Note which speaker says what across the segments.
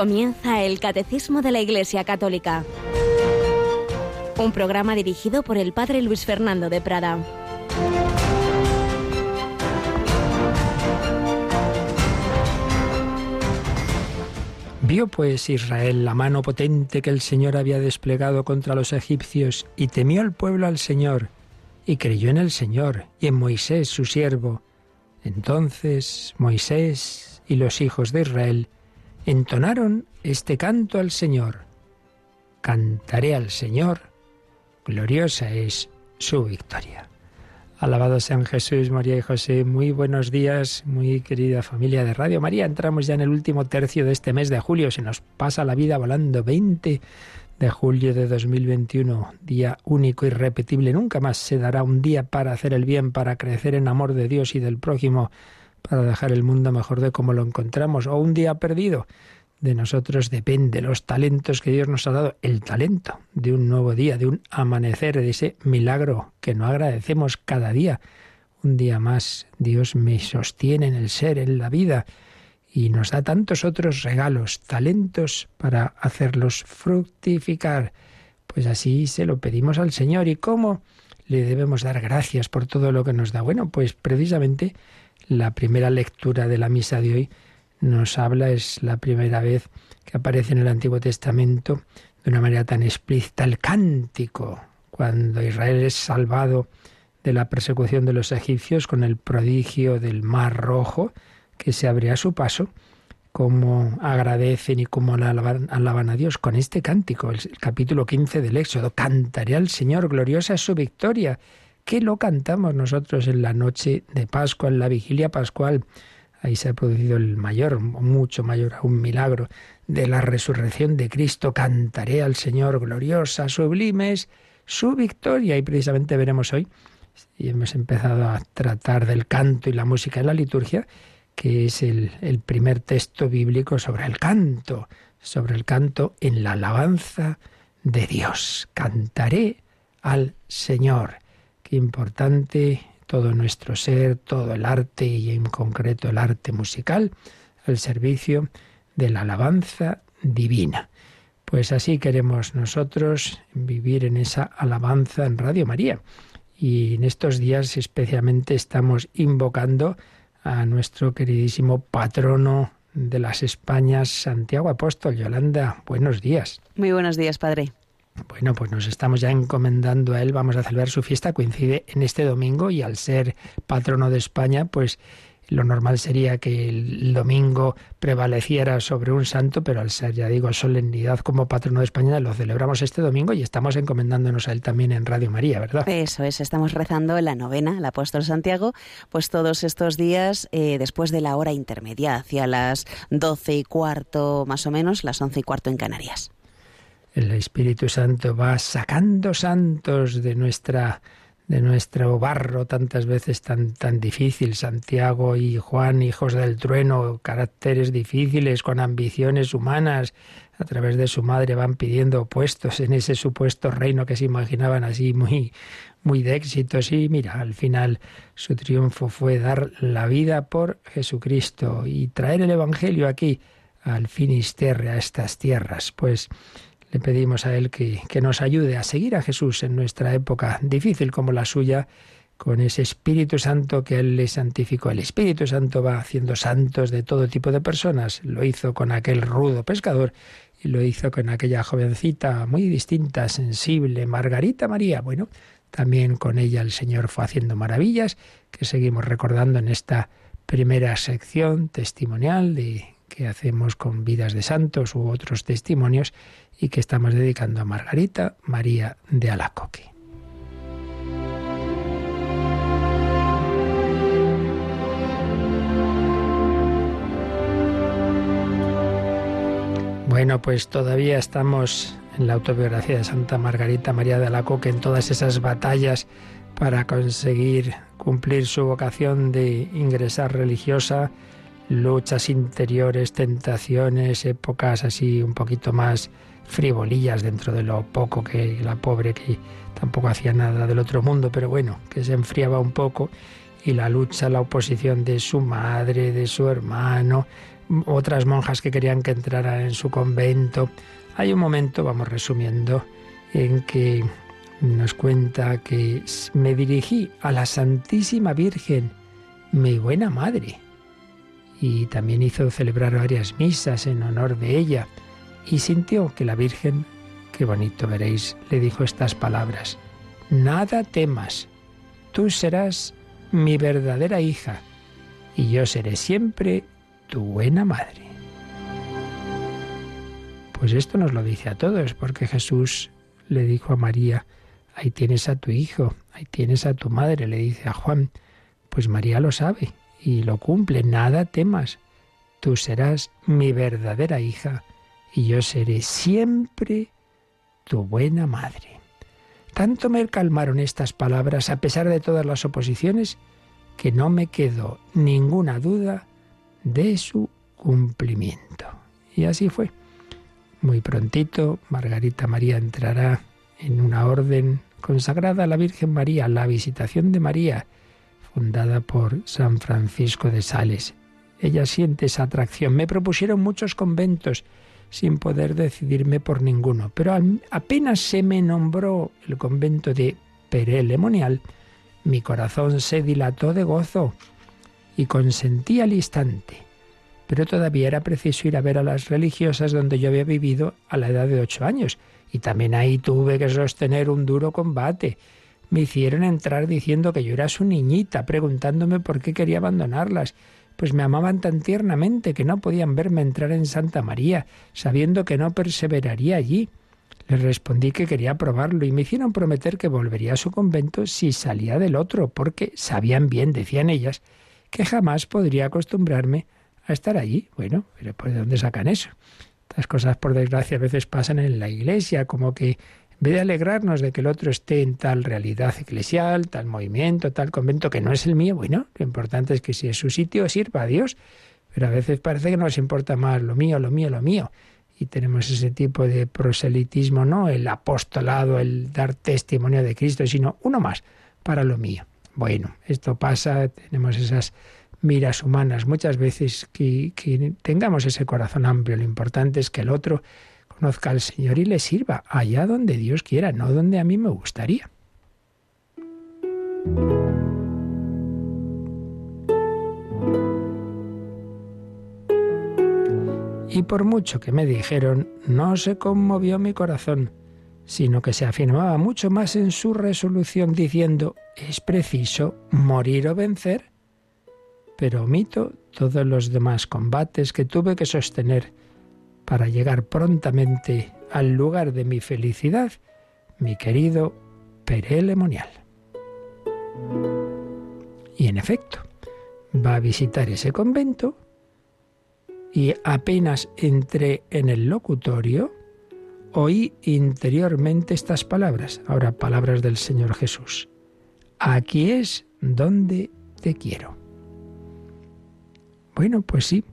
Speaker 1: Comienza el Catecismo de la Iglesia Católica. Un programa dirigido por el Padre Luis Fernando de Prada.
Speaker 2: Vio pues Israel la mano potente que el Señor había desplegado contra los egipcios y temió el pueblo al Señor y creyó en el Señor y en Moisés su siervo. Entonces Moisés y los hijos de Israel entonaron este canto al Señor. Cantaré al Señor, gloriosa es su victoria. Alabado sean Jesús, María y José. Muy buenos días, muy querida familia de Radio María. Entramos ya en el último tercio de este mes de julio. Se nos pasa la vida volando. 20 de julio de 2021, día único, irrepetible. Nunca más se dará un día para hacer el bien, para crecer en amor de Dios y del prójimo para dejar el mundo mejor de como lo encontramos, o un día perdido. De nosotros depende los talentos que Dios nos ha dado, el talento de un nuevo día, de un amanecer, de ese milagro que no agradecemos cada día. Un día más Dios me sostiene en el ser, en la vida, y nos da tantos otros regalos, talentos para hacerlos fructificar. Pues así se lo pedimos al Señor. ¿Y cómo le debemos dar gracias por todo lo que nos da? Bueno, pues precisamente la primera lectura de la misa de hoy nos habla, es la primera vez que aparece en el Antiguo Testamento de una manera tan explícita el cántico, cuando Israel es salvado de la persecución de los egipcios con el prodigio del Mar Rojo que se abre a su paso, cómo agradecen y cómo alaban, a Dios con este cántico, el, el capítulo 15 del Éxodo. Cantaré al Señor, gloriosa es su victoria qué lo cantamos nosotros en la noche de Pascua, en la vigilia pascual? Ahí se ha producido el mayor, mucho mayor un milagro de la resurrección de Cristo. Cantaré al Señor gloriosa, sublimes, su victoria. Y precisamente veremos hoy, y hemos empezado a tratar del canto y la música en la liturgia, que es el primer texto bíblico sobre el canto, sobre el canto en la alabanza de Dios. Cantaré al Señor importante todo nuestro ser, todo el arte y en concreto el arte musical al servicio de la alabanza divina. Pues así queremos nosotros vivir en esa alabanza en Radio María. Y en estos días especialmente estamos invocando a nuestro queridísimo patrono de las Españas, Santiago Apóstol. Yolanda, buenos días.
Speaker 3: Muy buenos días, Padre.
Speaker 2: Bueno, pues nos estamos ya encomendando a él, vamos a celebrar su fiesta, coincide en este domingo y al ser patrono de España, pues lo normal sería que el domingo prevaleciera sobre un santo, pero al ser, ya digo, solemnidad como patrono de España, lo celebramos este domingo y estamos encomendándonos a él también en Radio María, ¿verdad?
Speaker 3: Eso es, estamos rezando la novena, el apóstol Santiago, pues todos estos días eh, después de la hora intermedia, hacia las doce y cuarto más o menos, las once y cuarto en Canarias
Speaker 2: el Espíritu Santo va sacando santos de nuestra de nuestro barro tantas veces tan tan difícil, Santiago y Juan, hijos del trueno, caracteres difíciles con ambiciones humanas, a través de su madre van pidiendo puestos en ese supuesto reino que se imaginaban así muy muy de éxitos y mira, al final su triunfo fue dar la vida por Jesucristo y traer el evangelio aquí al Finisterre a estas tierras, pues le pedimos a Él que, que nos ayude a seguir a Jesús en nuestra época difícil como la suya, con ese Espíritu Santo que Él le santificó. El Espíritu Santo va haciendo santos de todo tipo de personas. Lo hizo con aquel rudo pescador y lo hizo con aquella jovencita muy distinta, sensible, Margarita María. Bueno, también con ella el Señor fue haciendo maravillas que seguimos recordando en esta primera sección testimonial de que hacemos con vidas de santos u otros testimonios y que estamos dedicando a Margarita María de Alacoque. Bueno, pues todavía estamos en la autobiografía de Santa Margarita María de Alacoque, en todas esas batallas para conseguir cumplir su vocación de ingresar religiosa, luchas interiores, tentaciones, épocas así un poquito más frivolillas dentro de lo poco que la pobre que tampoco hacía nada del otro mundo, pero bueno, que se enfriaba un poco y la lucha, la oposición de su madre, de su hermano, otras monjas que querían que entrara en su convento. Hay un momento, vamos resumiendo, en que nos cuenta que me dirigí a la Santísima Virgen, mi buena madre, y también hizo celebrar varias misas en honor de ella, y sintió que la Virgen, qué bonito veréis, le dijo estas palabras, Nada temas, tú serás mi verdadera hija, y yo seré siempre tu buena madre. Pues esto nos lo dice a todos, porque Jesús le dijo a María, ahí tienes a tu hijo, ahí tienes a tu madre, le dice a Juan, pues María lo sabe y lo cumple, nada temas, tú serás mi verdadera hija y yo seré siempre tu buena madre. Tanto me calmaron estas palabras a pesar de todas las oposiciones que no me quedó ninguna duda de su cumplimiento. Y así fue. Muy prontito, Margarita María entrará en una orden consagrada a la Virgen María, la Visitación de María, fundada por San Francisco de Sales. Ella siente esa atracción. Me propusieron muchos conventos sin poder decidirme por ninguno, pero apenas se me nombró el convento de Perelemonial, mi corazón se dilató de gozo y consentí al instante pero todavía era preciso ir a ver a las religiosas donde yo había vivido a la edad de ocho años, y también ahí tuve que sostener un duro combate. Me hicieron entrar diciendo que yo era su niñita, preguntándome por qué quería abandonarlas, pues me amaban tan tiernamente que no podían verme entrar en Santa María, sabiendo que no perseveraría allí. Les respondí que quería probarlo y me hicieron prometer que volvería a su convento si salía del otro, porque sabían bien, decían ellas, que jamás podría acostumbrarme a estar allí. Bueno, pero ¿por dónde sacan eso? Estas cosas, por desgracia, a veces pasan en la iglesia, como que vez de alegrarnos de que el otro esté en tal realidad eclesial, tal movimiento, tal convento que no es el mío, bueno, lo importante es que si es su sitio sirva a Dios, pero a veces parece que nos importa más lo mío, lo mío, lo mío. Y tenemos ese tipo de proselitismo, no el apostolado, el dar testimonio de Cristo, sino uno más para lo mío. Bueno, esto pasa, tenemos esas miras humanas. Muchas veces que, tengamos ese corazón amplio, lo importante es que el otro conozca al Señor y le sirva allá donde Dios quiera, no donde a mí me gustaría. Y por mucho que me dijeron, no se conmovió mi corazón, sino que se afirmaba mucho más en su resolución diciendo, es preciso morir o vencer pero omito todos los demás combates que tuve que sostener para llegar prontamente al lugar de mi felicidad, mi querido Perelemonial. Y en efecto, va a visitar ese convento y apenas entré en el locutorio, oí interiormente estas palabras, ahora palabras del Señor Jesús. Aquí es donde te quiero. Bueno, pues sí.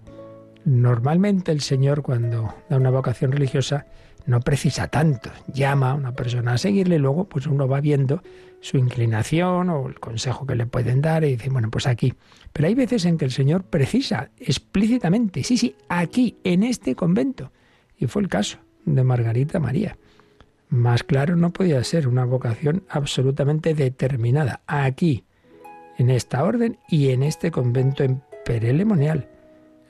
Speaker 2: Normalmente el Señor cuando da una vocación religiosa no precisa tanto. Llama a una persona a seguirle y luego pues uno va viendo su inclinación o el consejo que le pueden dar y dice, bueno, pues aquí. Pero hay veces en que el Señor precisa explícitamente, sí, sí, aquí, en este convento. Y fue el caso de Margarita María. Más claro no podía ser una vocación absolutamente determinada, aquí, en esta orden y en este convento en perelemonial.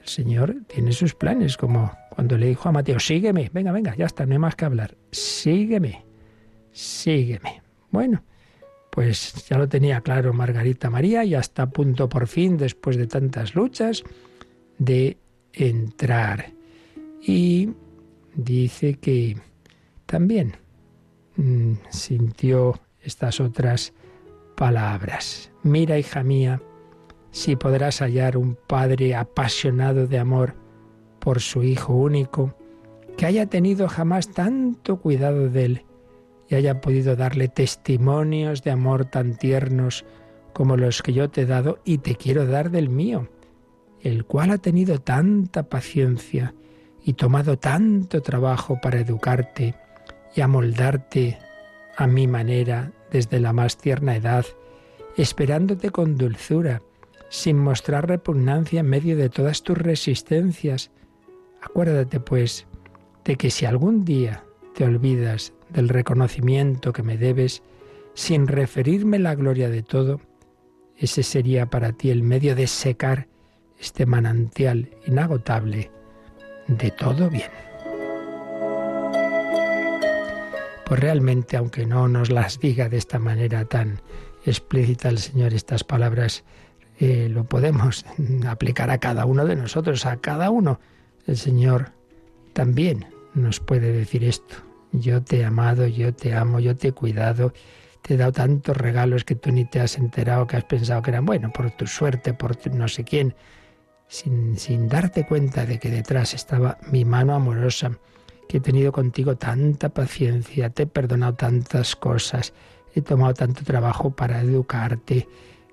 Speaker 2: Señor tiene sus planes, como cuando le dijo a Mateo, sígueme, venga, venga, ya está, no hay más que hablar, sígueme, sígueme. Bueno, pues ya lo tenía claro Margarita María y hasta a punto por fin, después de tantas luchas, de entrar. Y dice que también mm, sintió estas otras palabras. Mira, hija mía, si podrás hallar un padre apasionado de amor por su Hijo único, que haya tenido jamás tanto cuidado de él y haya podido darle testimonios de amor tan tiernos como los que yo te he dado y te quiero dar del mío, el cual ha tenido tanta paciencia y tomado tanto trabajo para educarte y amoldarte a mi manera desde la más tierna edad, esperándote con dulzura sin mostrar repugnancia en medio de todas tus resistencias. Acuérdate, pues, de que si algún día te olvidas del reconocimiento que me debes, sin referirme la gloria de todo, ese sería para ti el medio de secar este manantial inagotable de todo bien. Pues realmente, aunque no nos las diga de esta manera tan explícita el Señor estas palabras, eh, lo podemos aplicar a cada uno de nosotros, a cada uno. El Señor también nos puede decir esto. Yo te he amado, yo te amo, yo te he cuidado, te he dado tantos regalos que tú ni te has enterado, que has pensado que eran, bueno, por tu suerte, por no sé quién, sin, sin darte cuenta de que detrás estaba mi mano amorosa, que he tenido contigo tanta paciencia, te he perdonado tantas cosas, he tomado tanto trabajo para educarte,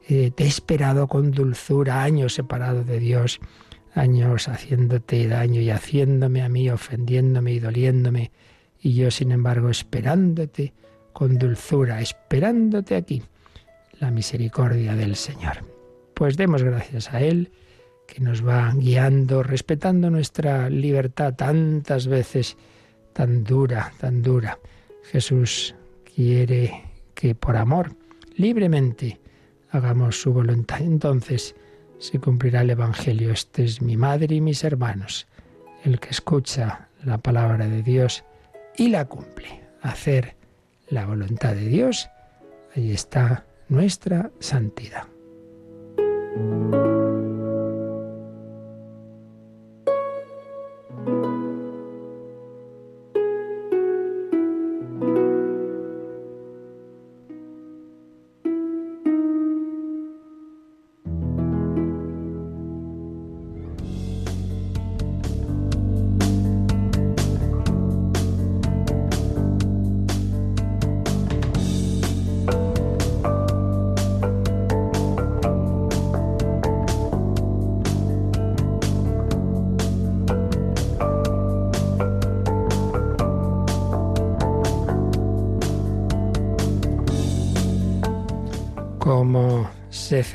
Speaker 2: eh, te he esperado con dulzura, años separado de Dios, años haciéndote daño y haciéndome a mí, ofendiéndome y doliéndome, y yo sin embargo esperándote con dulzura, esperándote aquí, la misericordia del Señor. Pues demos gracias a Él, que nos va guiando, respetando nuestra libertad tantas veces, tan dura, tan dura. Jesús quiere que por amor, libremente, hagamos su voluntad. Entonces se cumplirá el Evangelio. Este es mi madre y mis hermanos. El que escucha la palabra de Dios y la cumple. Hacer la voluntad de Dios, ahí está nuestra santidad.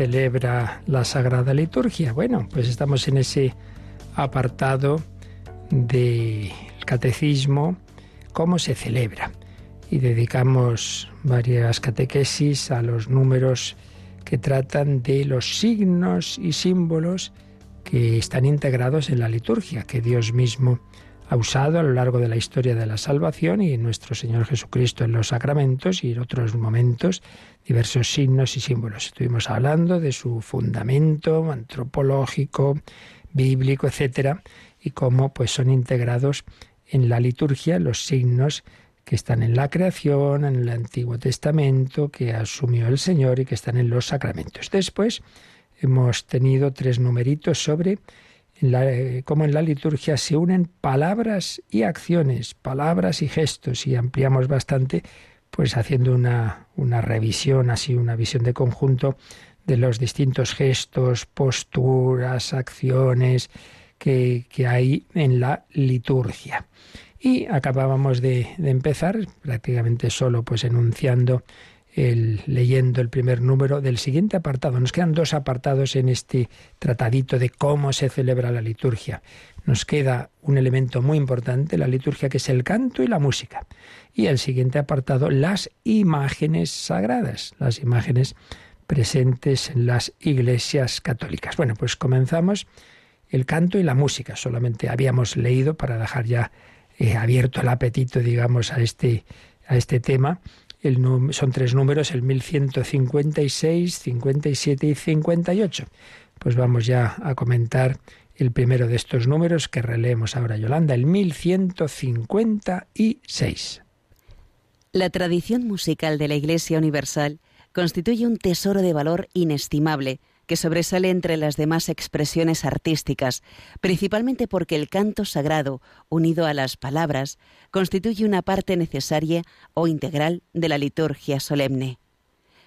Speaker 2: Celebra la Sagrada Liturgia? Bueno, pues estamos en ese apartado del catecismo, cómo se celebra. Y dedicamos varias catequesis a los números que tratan de los signos y símbolos que están integrados en la liturgia, que Dios mismo ha usado a lo largo de la historia de la salvación y nuestro Señor Jesucristo en los sacramentos y en otros momentos diversos signos y símbolos. Estuvimos hablando de su fundamento antropológico, bíblico, etcétera, y cómo pues son integrados en la liturgia los signos que están en la creación, en el Antiguo Testamento, que asumió el Señor y que están en los sacramentos. Después hemos tenido tres numeritos sobre cómo en la liturgia se unen palabras y acciones, palabras y gestos, y ampliamos bastante pues haciendo una, una revisión, así una visión de conjunto de los distintos gestos, posturas, acciones que, hay en la liturgia. Y acabábamos de, de, empezar, prácticamente solo pues enunciando, leyendo el primer número del siguiente apartado. Nos quedan dos apartados en este tratadito de cómo se celebra la liturgia nos queda un elemento muy importante, la liturgia, que es el canto y la música. Y el siguiente apartado, las imágenes sagradas, las imágenes presentes en las iglesias católicas. Bueno, pues comenzamos el canto y la música. Solamente habíamos leído para dejar ya eh, abierto el apetito, digamos, a este, a este tema. Son tres números, el 1156, 57 y 58. Pues vamos ya a comentar el primero de estos números que releemos ahora, Yolanda, el 1156.
Speaker 3: La tradición musical de la Iglesia Universal constituye un tesoro de valor inestimable que sobresale entre las demás expresiones artísticas, principalmente porque el canto sagrado, unido a las palabras, constituye una parte necesaria o integral de la liturgia solemne.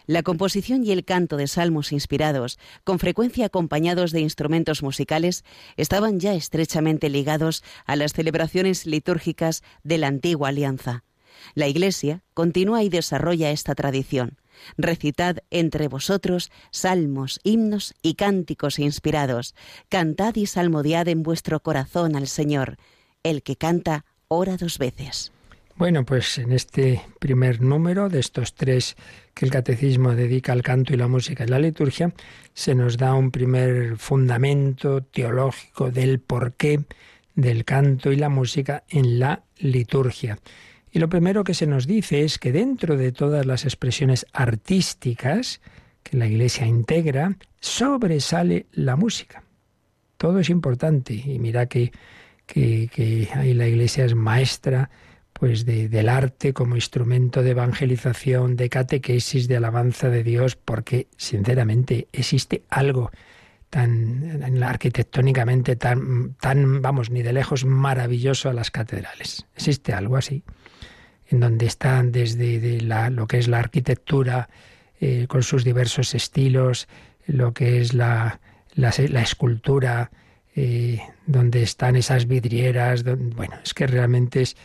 Speaker 3: La composición y el canto de salmos inspirados, con frecuencia acompañados de instrumentos musicales, estaban ya estrechamente ligados a las celebraciones litúrgicas de la antigua alianza. La Iglesia continúa y desarrolla esta tradición. Recitad entre vosotros salmos, himnos y cánticos inspirados. Cantad y salmodiad en vuestro corazón al Señor. El que canta, ora dos veces.
Speaker 2: Bueno, pues en este primer número de estos tres que el catecismo dedica al canto y la música y la liturgia, se nos da un primer fundamento teológico del porqué del canto y la música en la liturgia. Y lo primero que se nos dice es que dentro de todas las expresiones artísticas que la Iglesia integra, sobresale la música. Todo es importante y mira que, que, ahí la Iglesia es maestra pues de, del arte como instrumento de evangelización, de catequesis, de alabanza de Dios, porque sinceramente existe algo tan arquitectónicamente tan, tan, vamos, ni de lejos maravilloso a las catedrales. Existe algo así en donde están desde lo que es la arquitectura eh, con sus diversos estilos, lo que es la, la, escultura, eh, donde están esas vidrieras, bueno, es que realmente es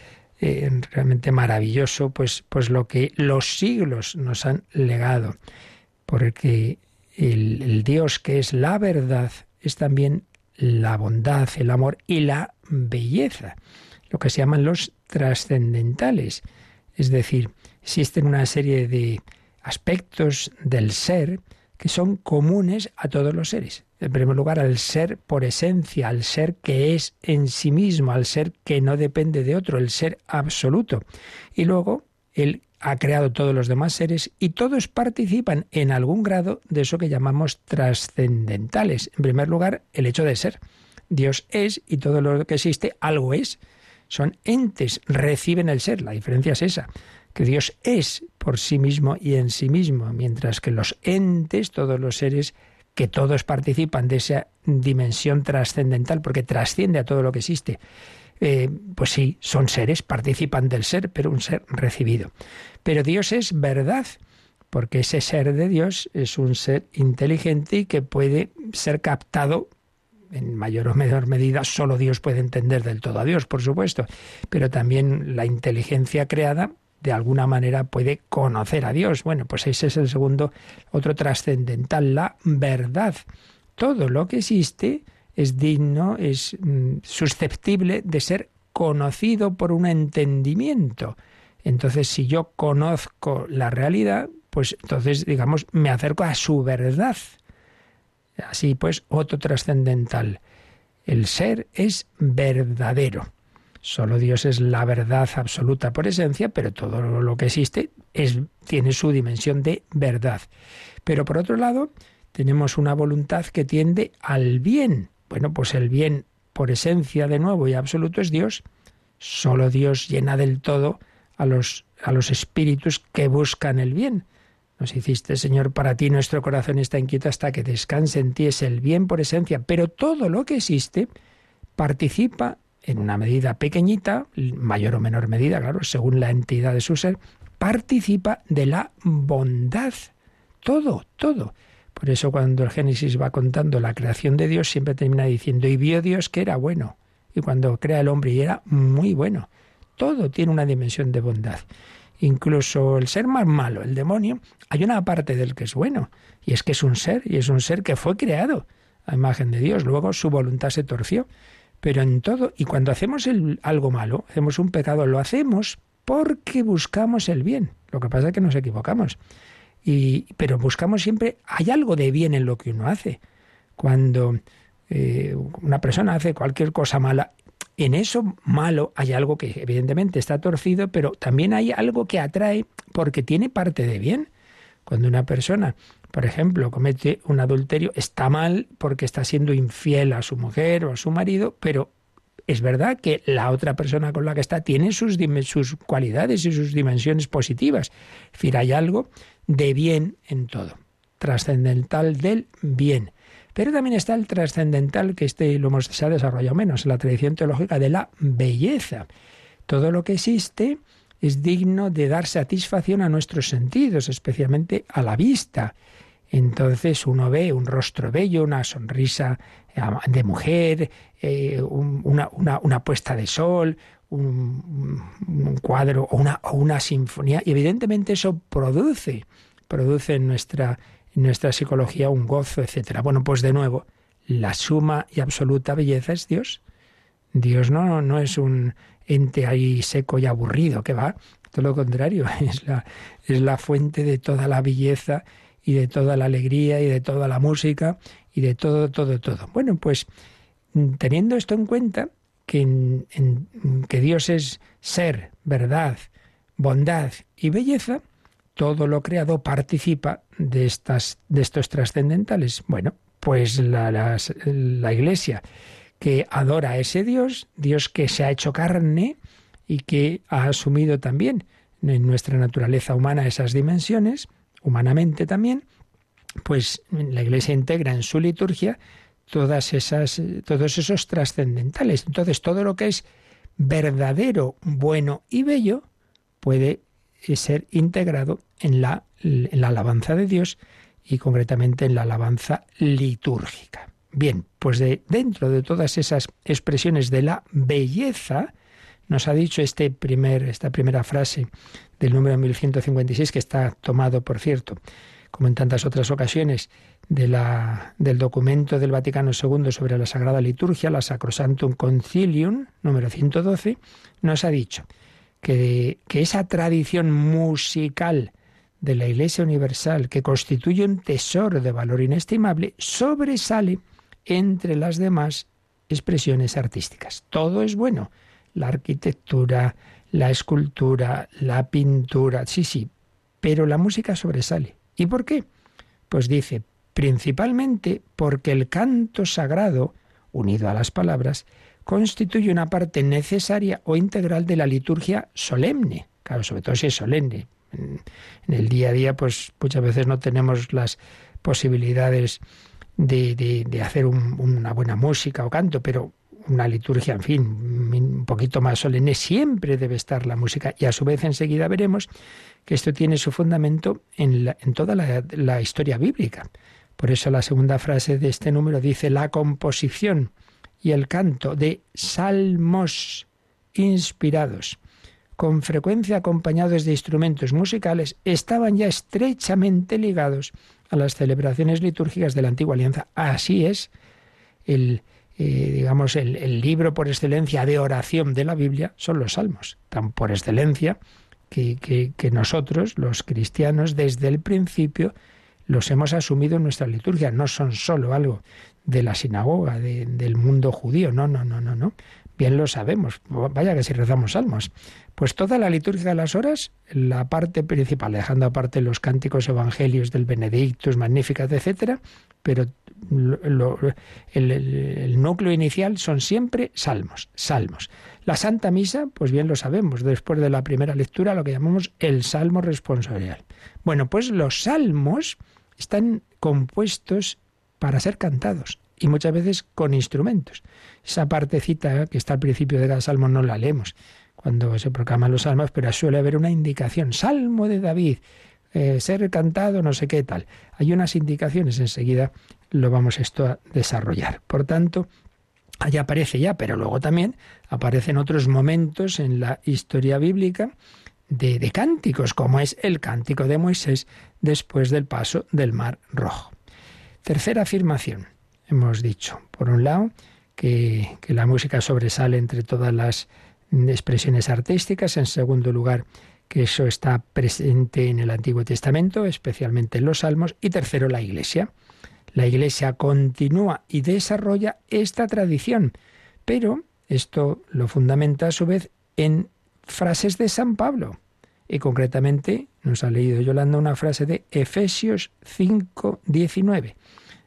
Speaker 2: eh, realmente maravilloso, pues, pues lo que los siglos nos han legado, porque el, el Dios que es la verdad es también la bondad, el amor y la belleza, lo que se llaman los trascendentales. Es decir, existen una serie de aspectos del ser que son comunes a todos los seres. En primer lugar, al ser por esencia, al ser que es en sí mismo, al ser que no depende de otro, el ser absoluto. Y luego, Él ha creado todos los demás seres y todos participan en algún grado de eso que llamamos trascendentales. En primer lugar, el hecho de ser. Dios es y todo lo que existe, algo es son entes, reciben el ser. La diferencia es esa, que Dios es por sí mismo y en sí mismo, mientras que los entes, todos los seres, que todos participan de esa dimensión trascendental, porque trasciende a todo lo que existe, eh, pues sí, son seres, participan del ser, pero un ser recibido. Pero Dios es verdad, porque ese ser de Dios es un ser inteligente y que puede ser captado en mayor o menor medida solo Dios puede entender del todo a Dios, por supuesto, pero también la inteligencia creada de alguna manera puede conocer a Dios. Bueno, pues ese es el segundo, otro trascendental, la verdad. Todo lo que existe es digno, es mm, susceptible de ser conocido por un entendimiento. Entonces, si yo conozco la realidad, pues entonces, digamos, me acerco a su verdad. Así pues, otro trascendental. El ser es verdadero. Solo Dios es la verdad absoluta por esencia, pero todo lo que existe tiene su dimensión de verdad. Pero por otro lado, tenemos una voluntad que tiende al bien. Bueno, pues el bien por esencia de nuevo y absoluto es Dios. Solo Dios llena del todo a los, a los espíritus que buscan el bien. Nos hiciste, Señor, para ti nuestro corazón está inquieto hasta que descanse en ti, es el bien por esencia, pero todo lo que existe participa en una medida pequeñita, mayor o menor medida, claro, según la entidad de su ser, participa de la bondad. Todo, todo. Por eso cuando el Génesis va contando la creación de Dios, siempre termina diciendo, y vio Dios que era bueno. Y cuando crea el hombre y era muy bueno. Todo tiene una dimensión de bondad incluso el ser más malo, el demonio, hay una parte del que es bueno, y es que es un ser, y es un ser que fue creado a imagen de Dios, luego su voluntad se torció, pero en todo, y cuando hacemos el, algo malo, hacemos un pecado, lo hacemos porque buscamos el bien, lo que pasa es que nos equivocamos, y, pero buscamos siempre, hay algo de bien en lo que uno hace, cuando eh, una persona hace cualquier cosa mala, en eso malo hay algo que evidentemente está torcido, pero también hay algo que atrae porque tiene parte de bien. Cuando una persona, por ejemplo, comete un adulterio, está mal porque está siendo infiel a su mujer o a su marido, pero es verdad que la otra persona con la que está tiene sus, cualidades y sus dimensiones positivas. Es decir, hay algo de bien en todo, trascendental del bien. Pero también está el trascendental, que este lo hemos, se ha desarrollado menos, la tradición teológica de la belleza. Todo lo que existe es digno de dar satisfacción a nuestros sentidos, especialmente a la vista. Entonces uno ve un rostro bello, una sonrisa eh, de mujer, eh, una, puesta de sol, un, cuadro o una, o una sinfonía y evidentemente eso produce, produce en nuestra, en nuestra psicología un gozo, etcétera. Bueno, pues de nuevo, la suma y absoluta belleza es Dios. Dios no, no es un ente ahí seco y aburrido que va, todo lo contrario, es la, es la fuente de toda la belleza y de toda la alegría y de toda la música y de todo, todo, todo. Bueno, pues teniendo esto en cuenta, que, que Dios es ser, verdad, bondad y belleza, todo lo creado participa de, estas, de estos trascendentales. Bueno, pues la, Iglesia que adora a ese Dios, Dios que se ha hecho carne y que ha asumido también en nuestra naturaleza humana esas dimensiones, humanamente también, pues la Iglesia integra en su liturgia todas esas, todos esos trascendentales. Entonces, todo lo que es verdadero, bueno y bello puede ser integrado en la, en la alabanza de Dios y concretamente en la alabanza litúrgica. Bien, pues de, dentro de todas esas expresiones de la belleza, nos ha dicho este primer, esta primera frase del número 1156, que está tomado, por cierto, como en tantas otras ocasiones, de la, del documento del Vaticano II sobre la Sagrada Liturgia, la Sacrosantum Concilium, número 112, nos ha dicho que, esa tradición musical de la Iglesia Universal, que constituye un tesoro de valor inestimable, sobresale entre las demás expresiones artísticas. Todo es bueno, la arquitectura, la escultura, la pintura, sí, sí, pero la música sobresale. ¿Y por qué? Pues dice, principalmente porque el canto sagrado, unido a las palabras, constituye una parte necesaria o integral de la liturgia solemne. Claro, sobre todo si es solemne. En, el día a día, pues muchas veces no tenemos las posibilidades de, de, hacer una buena música o canto, pero una liturgia, en fin, un poquito más solemne, siempre debe estar la música. Y a su vez enseguida veremos que esto tiene su fundamento en, en toda la, la, historia bíblica. Por eso la segunda frase de este número dice la composición y el canto de salmos inspirados, con frecuencia acompañados de instrumentos musicales, estaban ya estrechamente ligados a las celebraciones litúrgicas de la antigua alianza. Así es el, eh, digamos, el, libro por excelencia de oración de la Biblia son los salmos, tan por excelencia que, que, nosotros, los cristianos, desde el principio los hemos asumido en nuestra liturgia. No son solo algo de la sinagoga, del mundo judío, no, no, no, no, no. Bien lo sabemos, vaya que si rezamos salmos. Pues toda la liturgia de las horas, la parte principal, dejando aparte los cánticos evangelios del Benedictus, Magnificat, etcétera, pero el, núcleo inicial son siempre salmos, salmos. La Santa Misa, pues bien lo sabemos, después de la primera lectura, lo que llamamos el salmo responsorial. Bueno, pues los salmos están compuestos para ser cantados y muchas veces con instrumentos. Esa partecita que está al principio de cada salmo no la leemos cuando se proclaman los salmos, pero suele haber una indicación, Salmo de David, eh, ser cantado, no sé qué tal. Hay unas indicaciones, enseguida lo vamos esto a desarrollar. Por tanto, allá aparece ya, pero luego también aparecen otros momentos en la historia bíblica de, de cánticos, como es el cántico de Moisés después del paso del Mar Rojo. Tercera afirmación. Hemos dicho, por un lado, que, la música sobresale entre todas las expresiones artísticas. En segundo lugar, que eso está presente en el Antiguo Testamento, especialmente en los Salmos. Y tercero, la Iglesia. La Iglesia continúa y desarrolla esta tradición, pero esto lo fundamenta a su vez en frases de San Pablo. Y concretamente nos ha leído Yolanda una frase de Efesios 5, 19,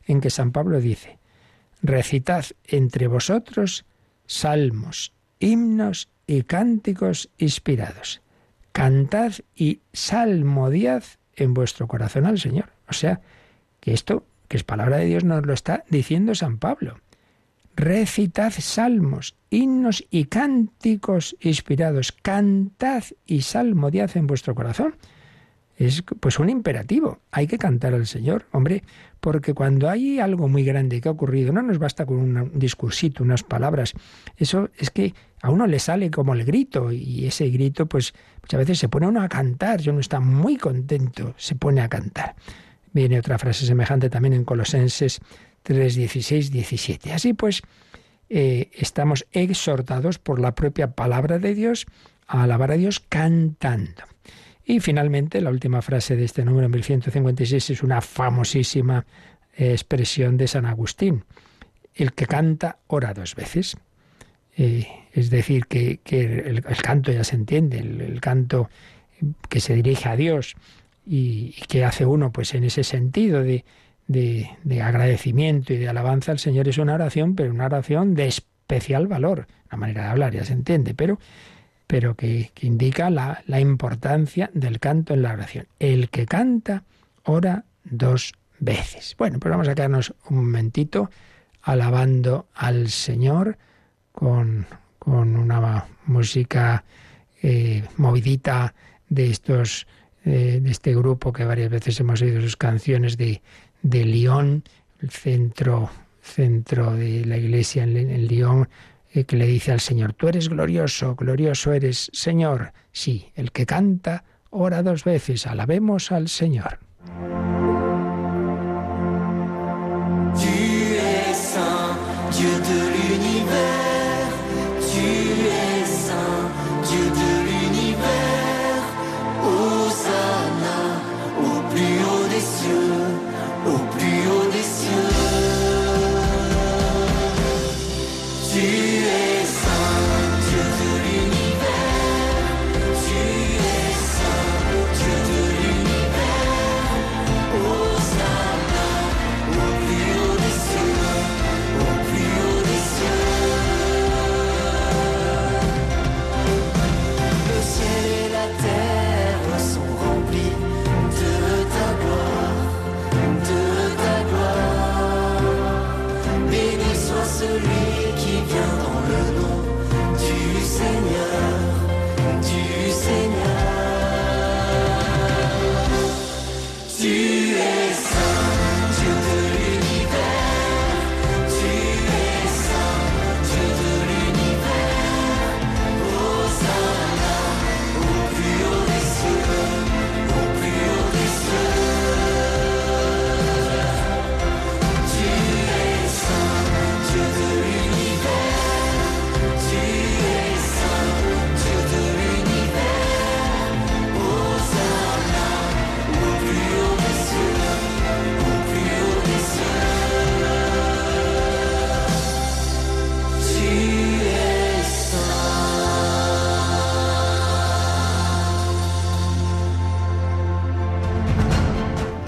Speaker 2: en que San Pablo dice, recitad entre vosotros salmos, himnos y cánticos inspirados cantad y salmodiad en vuestro corazón al Señor. O sea, que esto, que es palabra de Dios, nos lo está diciendo San Pablo. Recitad salmos, himnos y cánticos inspirados. Cantad y salmodiad en vuestro corazón. es pues un imperativo. Hay que cantar al Señor, hombre, porque cuando hay algo muy grande que ha ocurrido, no nos basta con un discursito, unas palabras. Eso es que a uno le sale como el grito y ese grito pues muchas veces se pone uno a cantar, yo no está muy contento, se pone a cantar. Viene otra frase semejante también en Colosenses 3, 16, 17. Así pues, eh, estamos exhortados por la propia palabra de Dios a alabar a Dios cantando. Y finalmente, la última frase de este número 1156 es una famosísima expresión de San Agustín. El que canta ora dos veces. Eh, es decir, que, el, canto ya se entiende, el, canto que se dirige a Dios y, que hace uno pues en ese sentido de, de, agradecimiento y de alabanza al Señor es una oración, pero una oración de especial valor. La manera de hablar ya se entiende, pero pero que, indica la, la, importancia del canto en la oración. El que canta ora dos veces. Bueno, pues vamos a quedarnos un momentito alabando al Señor con, con una música eh, movidita de estos eh, de este grupo que varias veces hemos oído sus canciones de, de Lyon, el centro centro de la iglesia en, Lyon, eh, que le dice al Señor, tú eres glorioso, glorioso eres, Señor. Sí, el que canta, ora dos veces, alabemos al Señor.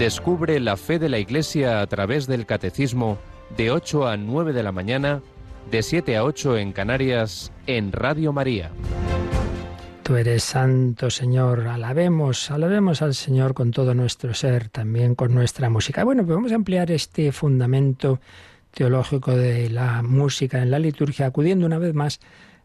Speaker 4: Descubre la fe de la Iglesia a través del Catecismo de 8 a 9 de la mañana, de 7 a 8 en Canarias, en Radio María.
Speaker 2: Tú eres santo, Señor. Alabemos, alabemos al Señor con todo nuestro ser, también con nuestra música. Bueno, pues vamos a ampliar este fundamento teológico de la música en la liturgia, acudiendo una vez más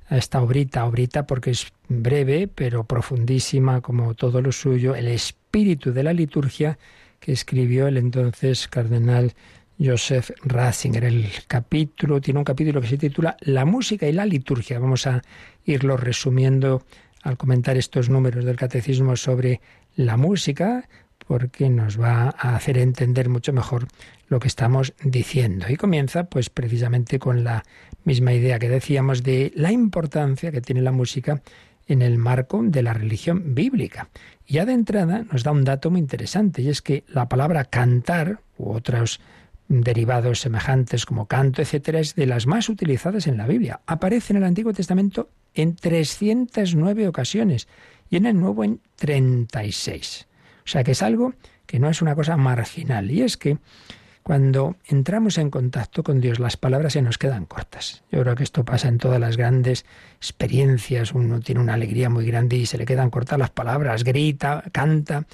Speaker 2: a esta obrita, obrita porque es breve, pero profundísima como todo lo suyo, el espíritu de la liturgia que escribió el entonces cardenal Joseph Ratzinger. El capítulo tiene un capítulo que se titula La música y la liturgia. Vamos a irlo resumiendo al comentar estos números del catecismo sobre la música, porque nos va a hacer entender mucho mejor lo que estamos diciendo. Y comienza pues precisamente con la misma idea que decíamos de la importancia que tiene la música en el marco de la religión bíblica. Ya de entrada nos da un dato muy interesante, y es que la palabra cantar, u otros derivados semejantes como canto, etcétera, es de las más utilizadas en la Biblia. Aparece en el Antiguo Testamento en 309 ocasiones y en el Nuevo en 36. O sea que es algo que no es una cosa marginal. Y es que cuando entramos en contacto con Dios, las palabras se nos quedan cortas. Yo creo que esto pasa en todas las grandes experiencias. Uno tiene una alegría muy grande y se le quedan cortas las palabras, grita, canta.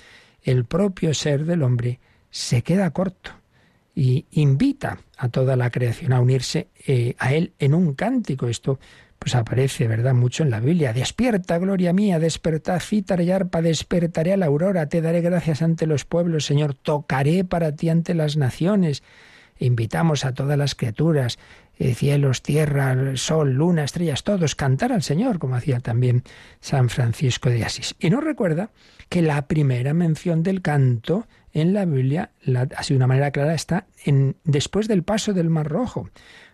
Speaker 2: El propio ser del hombre se queda corto y invita a toda la creación a unirse eh, a él en un cántico. Esto pues aparece, ¿verdad?, mucho en la Biblia. Despierta, gloria mía, despertad, cítara y arpa, despertaré a la aurora, te daré gracias ante los pueblos, Señor, tocaré para ti ante las naciones. Invitamos a todas las criaturas, eh, cielos, tierra, sol, luna, estrellas, todos, cantar al Señor, como hacía también San Francisco de Asís. Y nos recuerda que la primera mención del canto en la Biblia, así de una manera clara, está en, después del paso del Mar Rojo,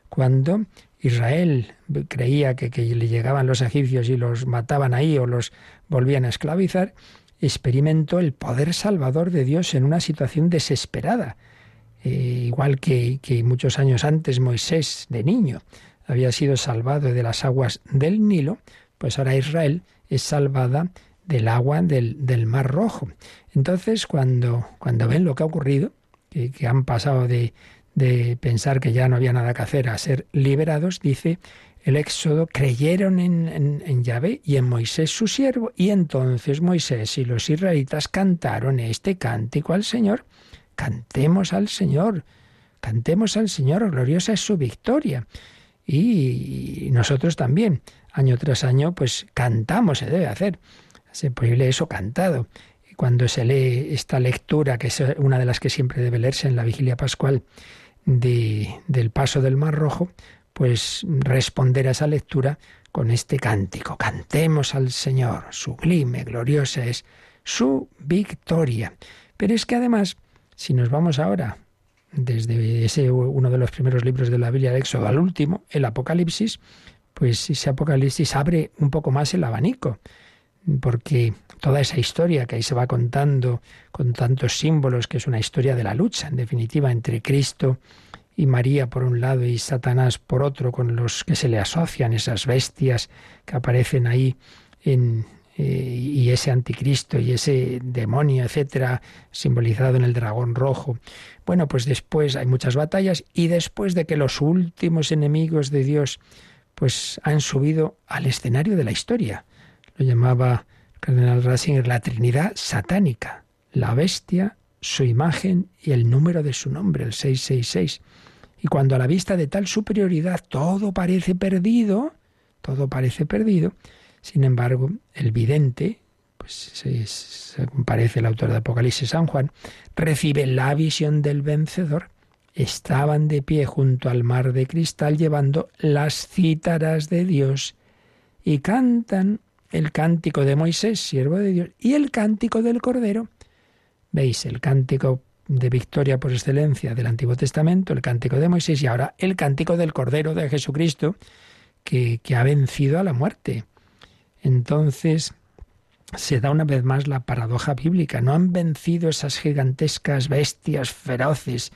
Speaker 2: cuando Israel creía que, que le llegaban los egipcios y los mataban ahí o los volvían a esclavizar, experimentó el poder salvador de Dios en una situación desesperada. Eh, igual que, que, muchos años antes Moisés, de niño, había sido salvado de las aguas del Nilo, pues ahora Israel es salvada del agua del, del Mar Rojo. Entonces, cuando, cuando ven lo que ha ocurrido, que han pasado de, de pensar que ya no había nada que hacer a ser liberados, dice el Éxodo, creyeron en, en, Yahvé y en Moisés su siervo, y entonces Moisés y los israelitas cantaron este cántico al Señor. Cantemos al Señor, cantemos al Señor, gloriosa es su victoria. Y, nosotros también, año tras año, pues cantamos, se debe hacer. Se prohíbe eso cantado. Y cuando se lee esta lectura, que es una de las que siempre debe leerse en la vigilia pascual, de, del paso del Mar Rojo, pues responder a esa lectura con este cántico. Cantemos al Señor, sublime, gloriosa es su victoria. Pero es que además, si nos vamos ahora desde ese uno de los primeros libros de la Biblia, el Éxodo, al último, el Apocalipsis, pues ese Apocalipsis abre un poco más el abanico, porque toda esa historia que ahí se va contando con tantos símbolos, que es una historia de la lucha, en definitiva, entre Cristo y María por un lado y Satanás por otro, con los que se le asocian esas bestias que aparecen ahí en, y ese anticristo y ese demonio, etcétera, simbolizado en el dragón rojo. Bueno, pues después hay muchas batallas y después de que los últimos enemigos de Dios pues han subido al escenario de la historia. Lo llamaba Cardenal Ratzinger, la Trinidad satánica, la bestia, su imagen y el número de su nombre, el 666. Y cuando a la vista de tal superioridad todo parece perdido, todo parece perdido, sin embargo, el vidente, pues se, parece el autor de Apocalipsis San Juan, recibe la visión del vencedor. Estaban de pie junto al mar de cristal llevando las cítaras de Dios y cantan el cántico de Moisés, siervo de Dios, y el cántico del Cordero. Veis, el cántico de victoria por excelencia del Antiguo Testamento, el cántico de Moisés y ahora el cántico del Cordero de Jesucristo, que, que ha vencido a la muerte. Entonces, se da una vez más la paradoja bíblica. No han vencido esas gigantescas bestias feroces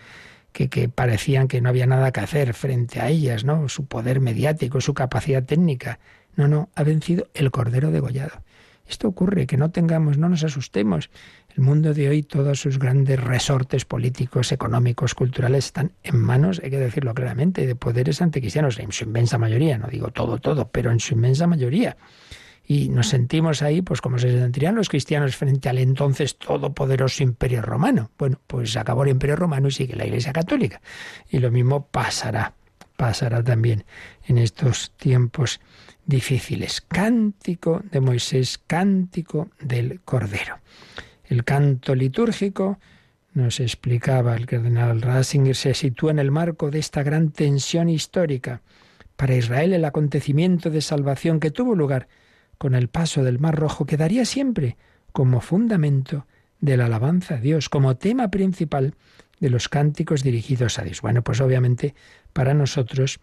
Speaker 2: que, parecían que no había nada que hacer frente a ellas, ¿no? Su poder mediático, su capacidad técnica. No, no, ha vencido el Cordero degollado. Esto ocurre, que no tengamos, no nos asustemos. El mundo de hoy, todos sus grandes resortes políticos, económicos, culturales, están en manos, hay que decirlo claramente, de poderes anticristianos, en su inmensa mayoría, no digo todo, todo, pero en su inmensa mayoría. Y nos sentimos ahí, pues como se sentirían los cristianos frente al entonces todopoderoso imperio romano. Bueno, pues acabó el imperio romano y sigue la Iglesia Católica. Y lo mismo pasará, pasará también en estos tiempos difíciles. Cántico de Moisés, cántico del Cordero. El canto litúrgico, nos explicaba el cardenal Ratzinger, se sitúa en el marco de esta gran tensión histórica. Para Israel el acontecimiento de salvación que tuvo lugar con el paso del Mar Rojo quedaría siempre como fundamento de la alabanza a Dios, como tema principal de los cánticos dirigidos a Dios. Bueno, pues obviamente para nosotros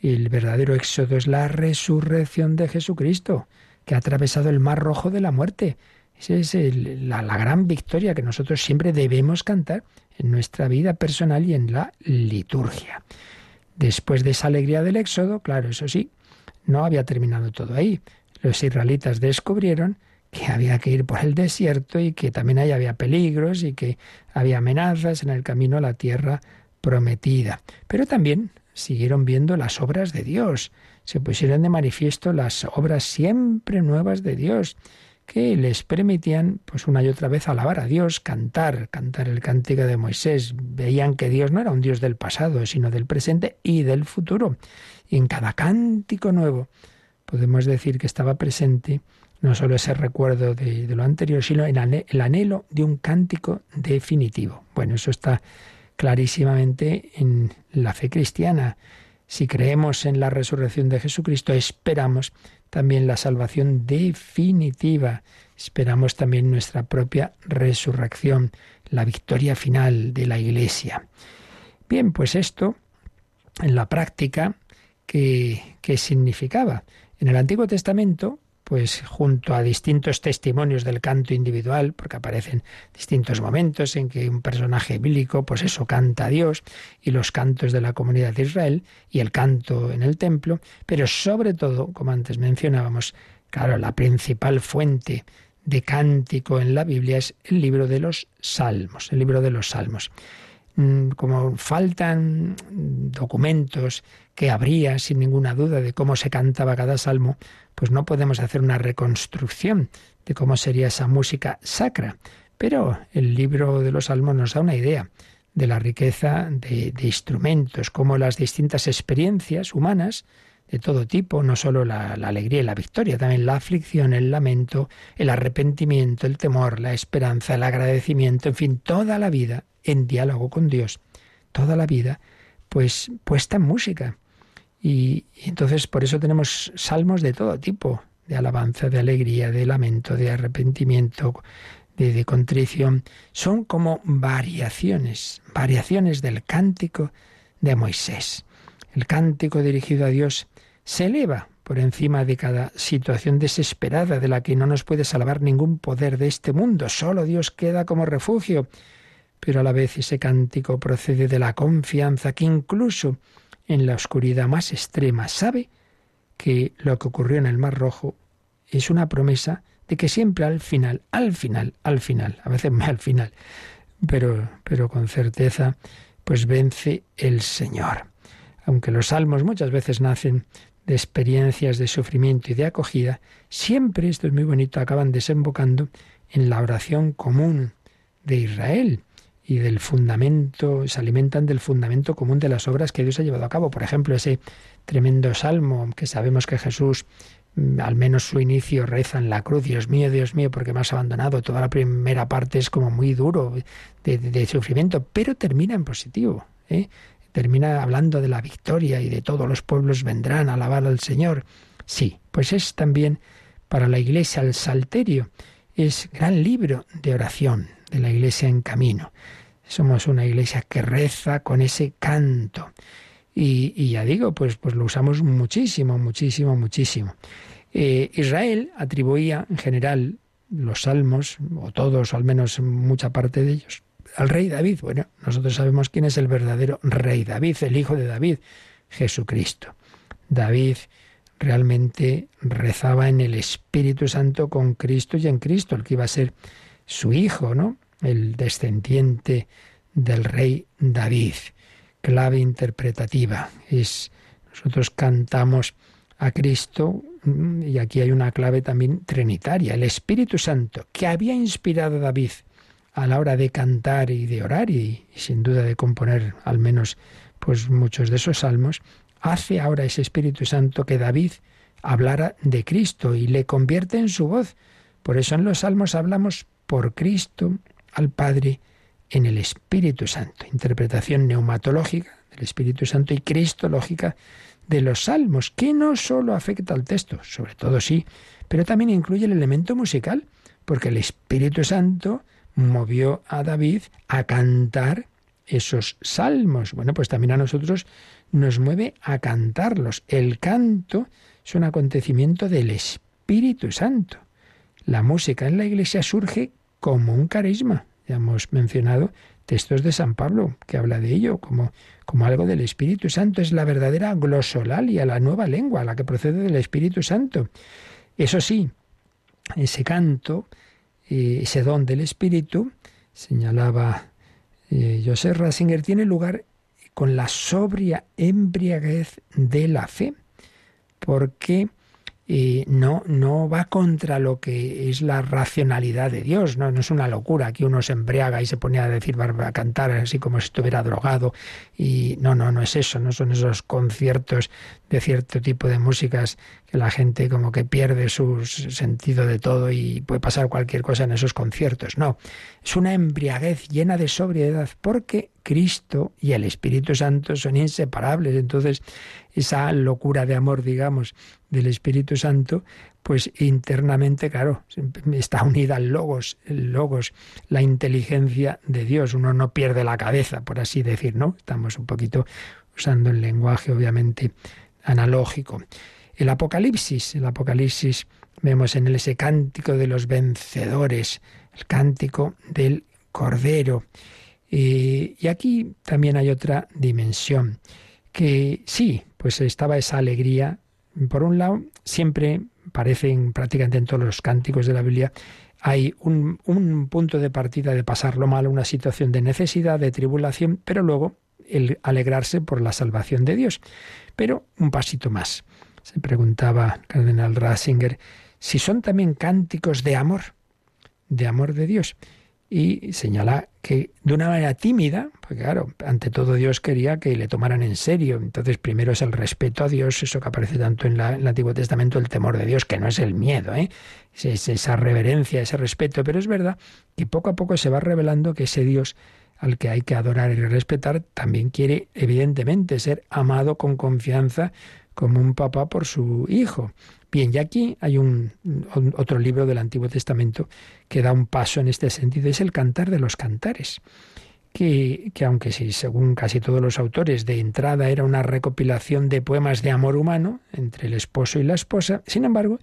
Speaker 2: el verdadero éxodo es la resurrección de Jesucristo, que ha atravesado el mar rojo de la muerte. Esa es la, la gran victoria que nosotros siempre debemos cantar en nuestra vida personal y en la liturgia. Después de esa alegría del éxodo, claro, eso sí, no había terminado todo ahí. Los israelitas descubrieron que había que ir por el desierto y que también ahí había peligros y que había amenazas en el camino a la tierra prometida. Pero también siguieron viendo las obras de Dios, se pusieron de manifiesto las obras siempre nuevas de Dios, que les permitían, pues una y otra vez, alabar a Dios, cantar, cantar el cántico de Moisés. Veían que Dios no era un Dios del pasado, sino del presente y del futuro. Y en cada cántico nuevo, podemos decir que estaba presente no solo ese recuerdo de, lo anterior, sino el anhelo de un cántico definitivo. Bueno, eso está clarísimamente en la fe cristiana. Si creemos en la resurrección de Jesucristo, esperamos también la salvación definitiva. Esperamos también nuestra propia resurrección, la victoria final de la Iglesia. Bien, pues esto en la práctica, ¿qué, qué significaba? En el Antiguo Testamento, pues junto a distintos testimonios del canto individual, porque aparecen distintos momentos en que un personaje bíblico, pues eso, canta a Dios, y los cantos de la comunidad de Israel, y el canto en el templo, pero sobre todo, como antes mencionábamos, claro, la principal fuente de cántico en la Biblia es el libro de los Salmos, el libro de los Salmos. Mm, como faltan documentos que habría sin ninguna duda de cómo se cantaba cada salmo, pues no podemos hacer una reconstrucción de cómo sería esa música sacra. Pero el libro de los salmos nos da una idea de la riqueza de, instrumentos, como las distintas experiencias humanas de todo tipo, no solo la, la, alegría y la victoria, también la aflicción, el lamento, el arrepentimiento, el temor, la esperanza, el agradecimiento, en fin, toda la vida en diálogo con Dios, toda la vida, pues puesta en música. Y, entonces por eso tenemos salmos de todo tipo, de alabanza, de alegría, de lamento, de arrepentimiento, de, de, contrición, son como variaciones, variaciones del cántico de Moisés. El cántico dirigido a Dios se eleva por encima de cada situación desesperada de la que no nos puede salvar ningún poder de este mundo. Solo Dios queda como refugio pero a la vez ese cántico procede de la confianza que incluso en la oscuridad más extrema sabe que lo que ocurrió en el Mar Rojo es una promesa de que siempre al final, al final, al final, a veces más al final, pero, pero con certeza, pues vence el Señor. Aunque los salmos muchas veces nacen de experiencias de sufrimiento y de acogida, siempre, esto es muy bonito, acaban desembocando en la oración común de Israel y del fundamento, se alimentan del fundamento común de las obras que Dios ha llevado a cabo. Por ejemplo, ese tremendo salmo que sabemos que Jesús, mm, al menos su inicio, reza en la cruz, Dios mío, Dios mío, porque me has abandonado. Toda la primera parte es como muy duro de, sufrimiento, pero termina en positivo. ¿eh? Termina hablando de la victoria y de todos los pueblos vendrán a alabar al Señor. Sí, pues es también para la Iglesia el Salterio, es gran libro de oración, de la iglesia en camino. Somos una iglesia que reza con ese canto. Y, ya digo, pues, pues lo usamos muchísimo, muchísimo, muchísimo. Eh, Israel atribuía en general los salmos, o todos, o al menos mucha parte de ellos, al rey David. Bueno, nosotros sabemos quién es el verdadero rey David, el hijo de David, Jesucristo. David realmente rezaba en el Espíritu Santo con Cristo y en Cristo, el que iba a ser su hijo, ¿no? El descendiente del rey David. Clave interpretativa. Es nosotros cantamos a Cristo mm, y aquí hay una clave también trinitaria, el Espíritu Santo que había inspirado a David a la hora de cantar y de orar y, y, sin duda de componer al menos pues muchos de esos salmos, hace ahora ese Espíritu Santo que David hablara de Cristo y le convierte en su voz. Por eso en los salmos hablamos por Cristo, al Padre en el Espíritu Santo. Interpretación neumatológica del Espíritu Santo y cristológica de los salmos, que no solo afecta al texto, sobre todo sí, pero también incluye el elemento musical, porque el Espíritu Santo movió a David a cantar esos salmos. Bueno, pues también a nosotros nos mueve a cantarlos. El canto es un acontecimiento del Espíritu Santo. La música en la iglesia surge como un carisma. Ya hemos mencionado textos de San Pablo que habla de ello como, como algo del Espíritu Santo. Es la verdadera glosolalia, la nueva lengua, la que procede del Espíritu Santo. Eso sí, ese canto, eh, ese don del Espíritu, señalaba eh, José Ratzinger, tiene lugar con la sobria embriaguez de la fe, porque no, no va contra lo que es la racionalidad de Dios, no, no es una locura que uno se embriaga y se pone a decir, a cantar así como si estuviera drogado. Y no, no, no es eso, no son esos conciertos de cierto tipo de músicas que la gente como que pierde su sentido de todo y puede pasar cualquier cosa en esos conciertos. No, es una embriaguez llena de sobriedad porque Cristo y el Espíritu Santo son inseparables. Entonces, esa locura de amor, digamos, del Espíritu Santo, pues internamente, claro, está unida al logos, el logos, la inteligencia de Dios. Uno no pierde la cabeza, por así decir, ¿no? Estamos un poquito usando el lenguaje, obviamente, analógico. El Apocalipsis, el Apocalipsis, vemos en él ese cántico de los vencedores, el cántico del Cordero. y aquí también hay otra dimensión, que sí, pues estaba esa alegría. Por un lado, siempre parecen prácticamente en todos los cánticos de la Biblia, hay un, un punto de partida de pasarlo mal, una situación de necesidad, de tribulación, pero luego el alegrarse por la salvación de Dios. Pero un pasito más. Se preguntaba Cardenal Ratzinger si son también cánticos de amor, de amor de Dios. Y señala que de una manera tímida, porque claro, ante todo Dios quería que le tomaran en serio. Entonces, primero es el respeto a Dios, eso que aparece tanto en, el Antiguo Testamento, el temor de Dios, que no es el miedo, ¿eh? es esa reverencia, ese respeto. Pero es verdad que poco a poco se va revelando que ese Dios al que hay que adorar y respetar, también quiere, evidentemente, ser amado con confianza como un papá por su hijo. Bien, y aquí hay un otro libro del Antiguo Testamento que da un paso en este sentido, es el Cantar de los Cantares. Que, que, aunque según casi todos los autores, de entrada era una recopilación de poemas de amor humano entre el esposo y la esposa, sin embargo,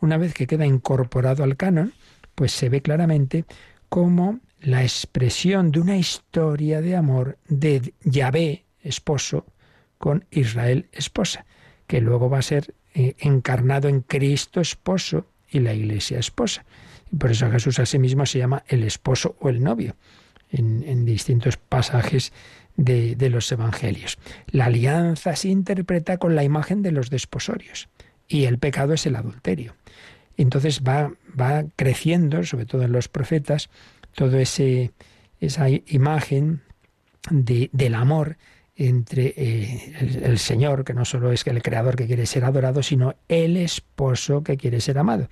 Speaker 2: una vez que queda incorporado al canon, pues se ve claramente cómo la expresión de una historia de amor de Yahvé, esposo, con Israel, esposa, que luego va a ser eh, encarnado en Cristo, esposo, y la iglesia, esposa. Y por eso Jesús a sí mismo se llama el esposo o el novio, en, distintos pasajes de, de los evangelios. La alianza se interpreta con la imagen de los desposorios, y el pecado es el adulterio. Entonces va, va creciendo, sobre todo en los profetas, todo ese esa imagen de, del amor entre eh, el, Señor, que no solo es el creador que quiere ser adorado, sino el esposo que quiere ser amado.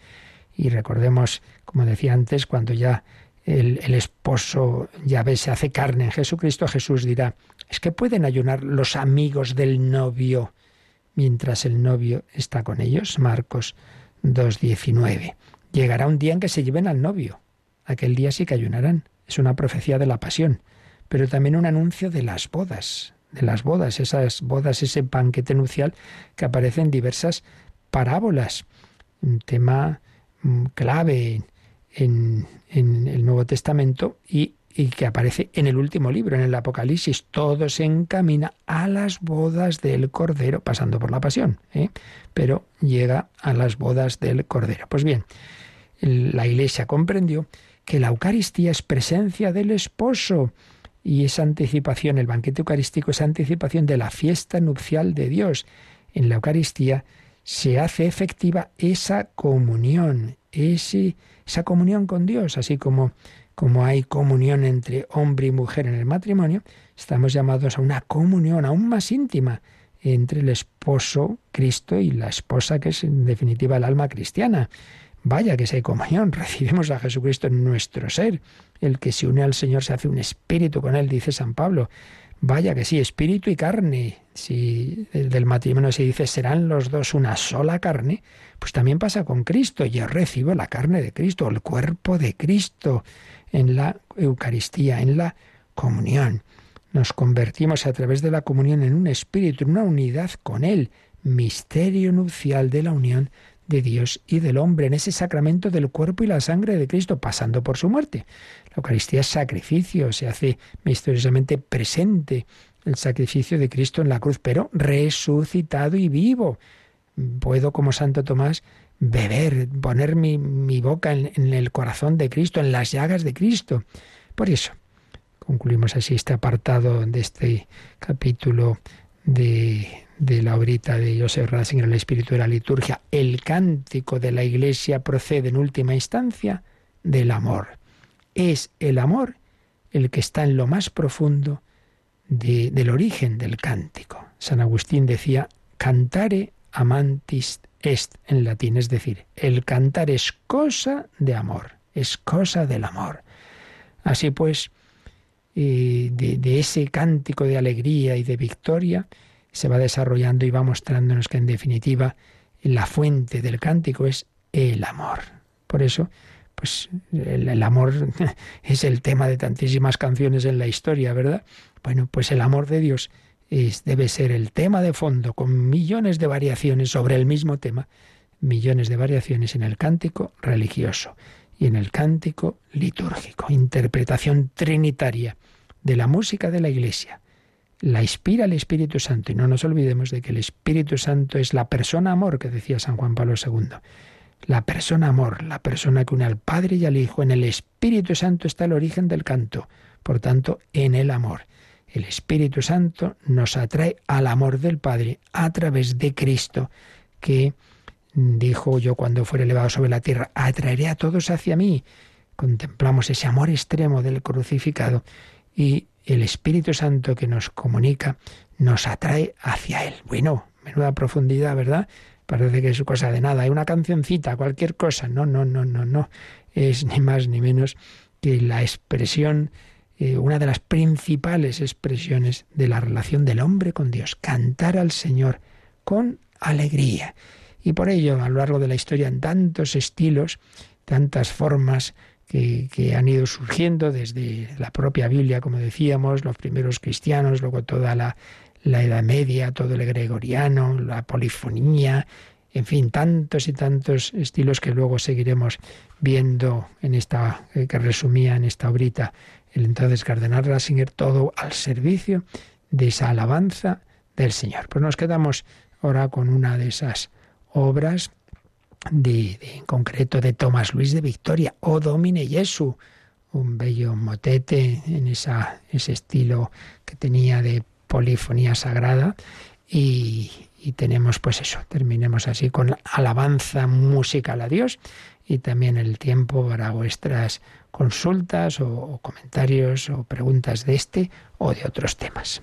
Speaker 2: Y recordemos, como decía antes, cuando ya el, el esposo ya ve se hace carne en Jesucristo, Jesús dirá, es que pueden ayunar los amigos del novio mientras el novio está con ellos. Marcos 2.19. Llegará un día en que se lleven al novio aquel día sí que ayunarán. Es una profecía de la pasión, pero también un anuncio de las bodas, de las bodas, esas bodas, ese banquete nupcial que aparece en diversas parábolas. Un tema mm, clave en, el Nuevo Testamento y, que aparece en el último libro, en el Apocalipsis. Todo se encamina a las bodas del Cordero, pasando por la pasión, ¿eh? pero llega a las bodas del Cordero. Pues bien, la Iglesia comprendió que la Eucaristía es presencia del esposo y esa anticipación, el banquete eucarístico es anticipación de la fiesta nupcial de Dios. En la Eucaristía se hace efectiva esa comunión, ese, esa comunión con Dios, así como, como hay comunión entre hombre y mujer en el matrimonio, estamos llamados a una comunión aún más íntima entre el esposo Cristo y la esposa, que es en definitiva el alma cristiana. Vaya que si hay comunión, recibimos a Jesucristo en nuestro ser. El que se une al Señor se hace un espíritu con él, dice San Pablo. Vaya que sí, espíritu y carne. Si del matrimonio se dice serán los dos una sola carne, pues también pasa con Cristo. Yo recibo la carne de Cristo, el cuerpo de Cristo en la Eucaristía, en la comunión. Nos convertimos a través de la comunión en un espíritu, en una unidad con Él, misterio nupcial de la unión de Dios y del hombre en ese sacramento del cuerpo y la sangre de Cristo, pasando por su muerte. La Eucaristía es sacrificio, se hace misteriosamente presente el sacrificio de Cristo en la cruz, pero resucitado y vivo. Puedo, como Santo Tomás, beber, poner mi, boca en, el corazón de Cristo, en las llagas de Cristo. Por eso, concluimos así este apartado de este capítulo de, de la obrita de Joseph Ratzinger, El espíritu de la liturgia. El cántico de la Iglesia procede en última instancia del amor. Es el amor el que está en lo más profundo del origen del cántico. San Agustín decía, cantare amantis est en latín, es decir, el cantar es cosa de amor, es cosa del amor. Así pues, eh, de, ese cántico de alegría y de victoria se va desarrollando y va mostrándonos que en definitiva la fuente del cántico es el amor. Por eso, pues el, amor es el tema de tantísimas canciones en la historia, ¿verdad? Bueno, pues el amor de Dios es, debe ser el tema de fondo, con millones de variaciones sobre el mismo tema, millones de variaciones en el cántico religioso y en el cántico litúrgico, interpretación trinitaria de la música de la Iglesia. La inspira el Espíritu Santo y no nos olvidemos de que el Espíritu Santo es la persona amor que decía San Juan Pablo II la persona amor, la persona que une al Padre y al Hijo, en el Espíritu Santo está el origen del canto, por tanto, en el amor. El Espíritu Santo nos atrae al amor del Padre a través de Cristo, que dijo yo cuando fuera elevado sobre la tierra, atraeré a todos hacia mí. Contemplamos ese amor extremo del crucificado y el Espíritu Santo que nos comunica nos atrae hacia Él. Bueno, menuda profundidad, ¿verdad? Parece que es cosa de nada. Hay una cancioncita, cualquier cosa. No, no, no, no, no. Es ni más ni menos que la expresión, eh, una de las principales expresiones de la relación del hombre con Dios. Cantar al Señor con alegría. Y por ello, a lo largo de la historia, en tantos estilos, tantas formas que, han ido surgiendo desde la propia Biblia, como decíamos, los primeros cristianos, luego toda la la Edad Media, todo el gregoriano, la polifonía, en fin, tantos y tantos estilos que luego seguiremos viendo en esta, eh, que resumía en esta obrita el entonces cardenal Ratzinger, todo al servicio de esa alabanza del Señor. Pues nos quedamos ahora con una de esas obras de, en concreto de Tomás Luis de Victoria, O Domine Jesu, un bello motete en esa, ese estilo que tenía de polifonía sagrada y, tenemos pues eso, terminemos así con alabanza musical a Dios y también el tiempo para vuestras consultas o, comentarios o preguntas de este o de otros temas.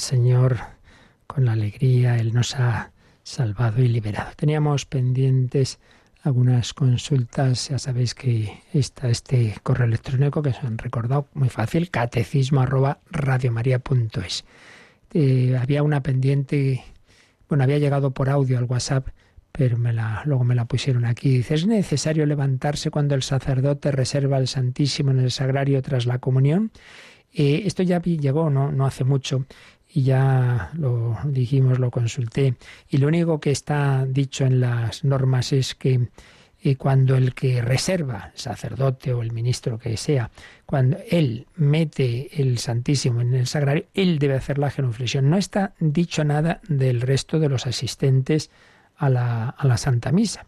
Speaker 2: Señor con la alegría, Él nos ha salvado y liberado. Teníamos pendientes algunas consultas, ya sabéis que está este correo electrónico que se han recordado muy fácil, catecismo. Eh, había una pendiente, bueno, había llegado por audio al WhatsApp, pero me la, luego me la pusieron aquí. Dice, ¿es necesario levantarse cuando el sacerdote reserva el Santísimo en el sagrario tras la comunión? Eh, esto ya llegó no hace mucho y ya lo dijimos, lo consulté. Y lo único que está dicho en las normas es que eh, cuando el que reserva, sacerdote o el ministro que sea, cuando él mete el Santísimo en el sagrario, él debe hacer la genuflexión. No está dicho nada del resto de los asistentes a la, a la Santa Misa.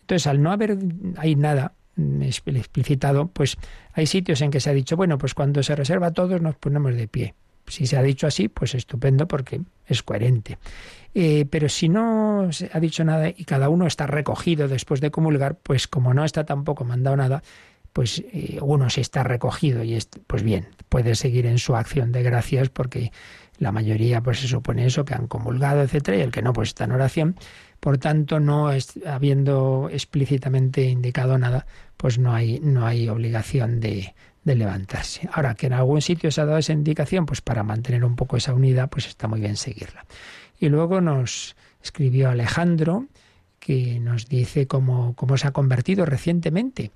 Speaker 2: Entonces, al no haber hay nada explicitado, pues hay sitios en que se ha dicho, bueno, pues cuando se reserva a todos nos ponemos de pie. Si se ha dicho así, pues estupendo porque es coherente. Eh, pero si no se ha dicho nada y cada uno está recogido después de comulgar, pues como no está tampoco mandado nada, pues eh, uno sí está recogido y pues bien, puede seguir en su acción de gracias porque la mayoría pues se supone eso, que han comulgado, etcétera, y el que no, pues está en oración. Por tanto, no habiendo explícitamente indicado nada, pues no hay, no hay obligación de, de levantarse. Ahora, que en algún sitio se ha dado esa indicación, pues para mantener un poco esa unidad, pues está muy bien seguirla. Y luego nos escribió Alejandro, que nos dice cómo, cómo se ha convertido recientemente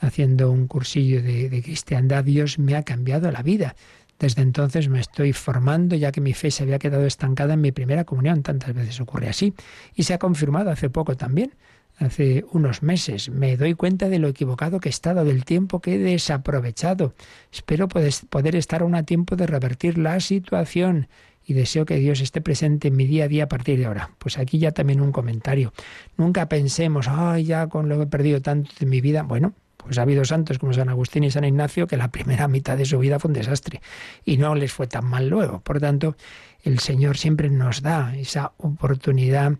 Speaker 2: haciendo un cursillo de, de cristiandad. Dios me ha cambiado la vida. Desde entonces me estoy formando, ya que mi fe se había quedado estancada en mi primera comunión. Tantas veces ocurre así. Y se ha confirmado hace poco también hace unos meses. Me doy cuenta de lo equivocado que he estado, del tiempo que he desaprovechado. Espero poder estar aún a tiempo de revertir la situación y deseo que Dios esté presente en mi día a día a partir de ahora. Pues aquí ya también un comentario. Nunca pensemos, ay, ya con lo que he perdido tanto de mi vida. Bueno, pues ha habido santos como San Agustín y San Ignacio que la primera mitad de su vida fue un desastre y no les fue tan mal luego. Por tanto, el Señor siempre nos da esa oportunidad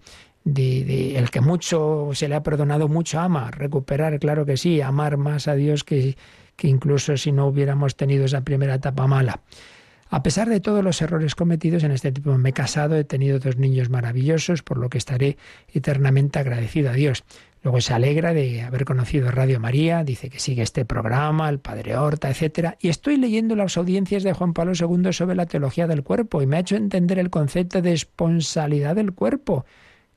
Speaker 2: de, el que mucho se le ha perdonado, mucho ama. Recuperar, claro que sí, amar más a Dios que, que incluso si no hubiéramos tenido esa primera etapa mala. A pesar de todos los errores cometidos en este tipo, me he casado, he tenido dos niños maravillosos, por lo que estaré eternamente agradecido a Dios. Luego se alegra de haber conocido Radio María, dice que sigue este programa, el Padre Horta, etc. Y estoy leyendo las audiencias de Juan Pablo II sobre la teología del cuerpo y me ha hecho entender el concepto de esponsalidad del cuerpo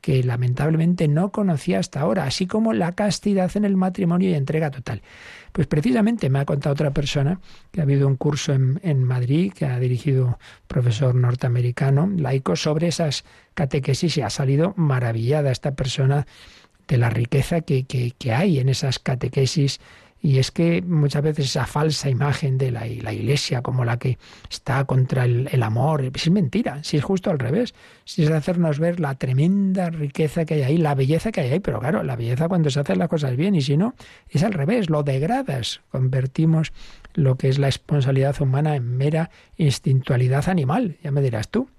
Speaker 2: que lamentablemente no conocía hasta ahora, así como la castidad en el matrimonio y entrega total. Pues precisamente me ha contado otra persona que ha habido un curso en, Madrid que ha dirigido un profesor norteamericano, laico, sobre esas catequesis y ha salido maravillada esta persona de la riqueza que, que, que hay en esas catequesis y es que muchas veces esa falsa imagen de la, Iglesia como la que está contra el, amor, es mentira, si es justo al revés, si es hacernos ver la tremenda riqueza que hay ahí, la belleza que hay ahí, pero claro, la belleza cuando se hacen las cosas bien y si no, es al revés, lo degradas, convertimos lo que es la responsabilidad humana en mera instintualidad animal, ya me dirás tú.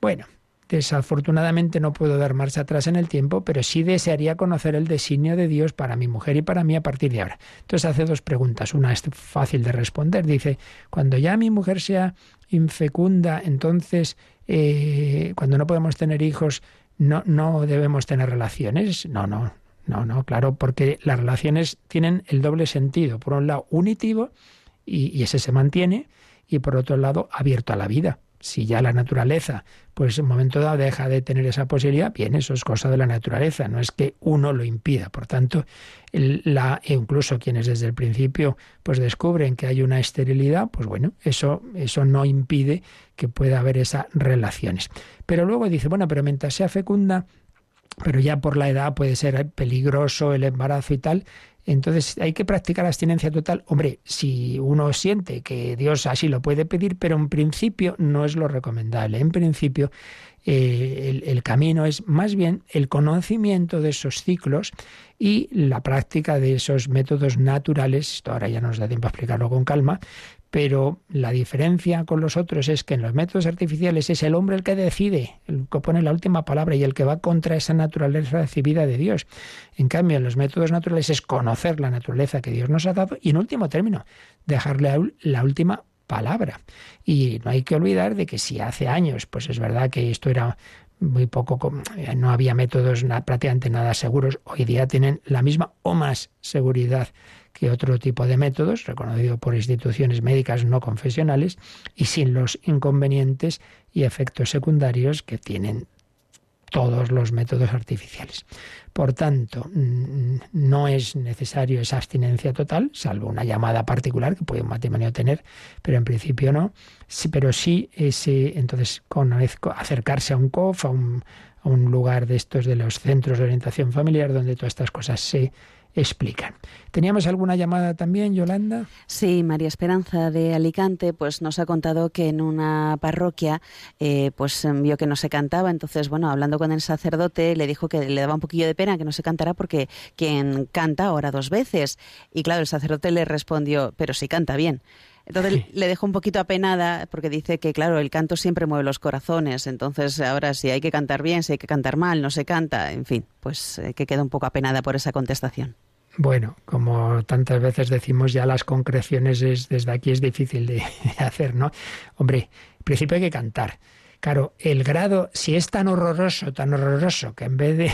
Speaker 2: Bueno, Desafortunadamente no puedo dar marcha atrás en el tiempo, pero sí desearía conocer el designio de Dios para mi mujer y para mí a partir de ahora. Entonces hace dos preguntas. Una es fácil de responder. Dice, cuando ya mi mujer sea infecunda, entonces, eh, cuando no podemos tener hijos, no, no debemos tener relaciones. No, no, no, no, claro, porque las relaciones tienen el doble sentido. Por un lado, unitivo, y ese se mantiene, y por otro lado, abierto a la vida si ya la naturaleza, pues en un momento dado deja de tener esa posibilidad, bien, eso es cosa de la naturaleza, no es que uno lo impida. Por tanto, la, e incluso quienes desde el principio pues descubren que hay una esterilidad, pues bueno, eso, eso no impide que pueda haber esas relaciones. Pero luego dice, bueno, pero mientras sea fecunda, pero ya por la edad puede ser peligroso el embarazo y tal, entonces, ¿hay que practicar abstinencia total? Hombre, si uno siente que Dios así lo puede pedir, pero en principio no es lo recomendable. En principio, eh, el, camino es más bien el conocimiento de esos ciclos y la práctica de esos métodos naturales. Esto ahora ya nos da tiempo a explicarlo con calma, pero la diferencia con los otros es que en los métodos artificiales es el hombre el que decide, el que pone la última palabra y el que va contra esa naturaleza recibida de Dios. En cambio, en los métodos naturales es conocer la naturaleza que Dios nos ha dado y, en último término, dejarle la última palabra. Y no hay que olvidar de que si hace años, pues es verdad que esto era muy poco, no había métodos prácticamente nada seguros, hoy día tienen la misma o más seguridad que otro tipo de métodos, reconocido por instituciones médicas no confesionales, y sin los inconvenientes y efectos secundarios que tienen todos los métodos artificiales. Por tanto, no es necesario esa abstinencia total, salvo una llamada particular que puede un matrimonio tener, pero en principio no. Pero sí ese, entonces, con acercarse a un COF, a un lugar de estos de los centros de orientación familiar donde todas estas cosas se explican. ¿Teníamos alguna llamada también, Yolanda?
Speaker 3: Sí, María Esperanza de Alicante pues nos ha contado que en una parroquia eh, pues vio que no se cantaba, entonces bueno, hablando con el sacerdote le dijo que le daba un poquillo de pena que no se cantara porque quien canta ora dos veces. Y claro, el sacerdote le respondió, pero si canta bien. Entonces le dejó un poquito apenada porque dice que, claro, el canto siempre mueve los corazones. Entonces, ahora si hay que cantar bien, si hay que cantar mal, no se canta. En fin, pues eh, que queda un poco apenada por esa contestación.
Speaker 2: Bueno, como tantas veces decimos, ya las concreciones es, desde aquí es difícil de hacer, ¿no? Hombre, en principio hay que cantar. Claro, el grado, si es tan horroroso, tan horroroso, que en vez de,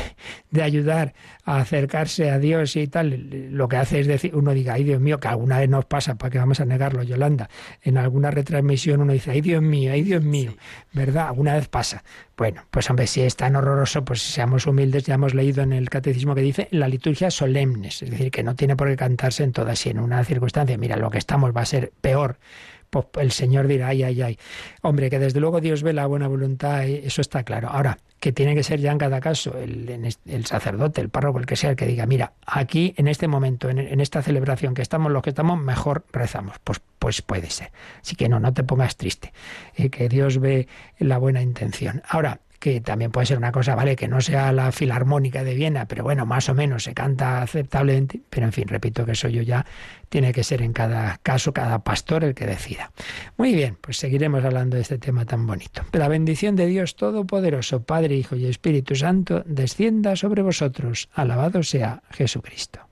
Speaker 2: de, ayudar a acercarse a Dios y tal, lo que hace es decir, uno diga, ay Dios mío, que alguna vez nos pasa, ¿para qué vamos a negarlo, Yolanda? En alguna retransmisión uno dice, ay Dios mío, ay Dios mío, ¿verdad? Alguna vez pasa. Bueno, pues hombre, si es tan horroroso, pues seamos humildes, ya hemos leído en el catecismo que dice la liturgia solemnes, es decir, que no tiene por qué cantarse en todas, y en una circunstancia, mira, lo que estamos va a ser peor pues el Señor dirá, ay, ay, ay. Hombre, que desde luego Dios ve la buena voluntad, eso está claro. Ahora, que tiene que ser ya en cada caso el, el sacerdote, el párroco, el que sea, el que diga, mira, aquí en este momento, en, esta celebración que estamos, los que estamos, mejor rezamos. Pues, pues puede ser. Así que no, no te pongas triste, eh, que Dios ve la buena intención. Ahora, que también puede ser una cosa, vale, que no sea la filarmónica de Viena, pero bueno, más o menos se canta aceptablemente, pero en fin, repito que eso yo ya tiene que ser en cada caso, cada pastor el que decida. Muy bien, pues seguiremos hablando de este tema tan bonito. La bendición de Dios Todopoderoso, Padre, Hijo y Espíritu Santo, descienda sobre vosotros. Alabado sea Jesucristo.